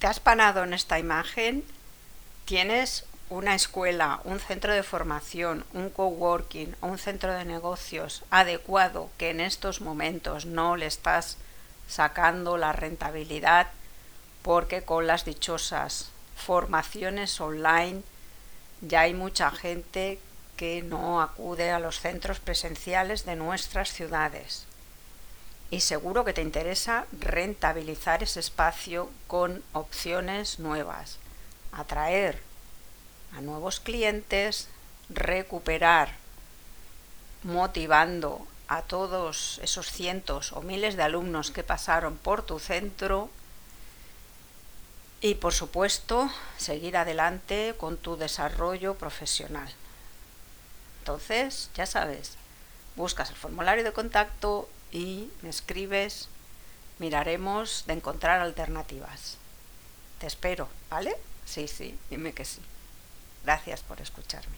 ¿Te has panado en esta imagen? Tienes una escuela, un centro de formación, un coworking o un centro de negocios adecuado que en estos momentos no le estás sacando la rentabilidad porque con las dichosas formaciones online ya hay mucha gente que no acude a los centros presenciales de nuestras ciudades. Y seguro que te interesa rentabilizar ese espacio con opciones nuevas, atraer a nuevos clientes, recuperar motivando a todos esos cientos o miles de alumnos que pasaron por tu centro y por supuesto seguir adelante con tu desarrollo profesional. Entonces, ya sabes, buscas el formulario de contacto y me escribes, miraremos de encontrar alternativas. Te espero, ¿vale? Sí, sí, dime que sí. Gracias por escucharme.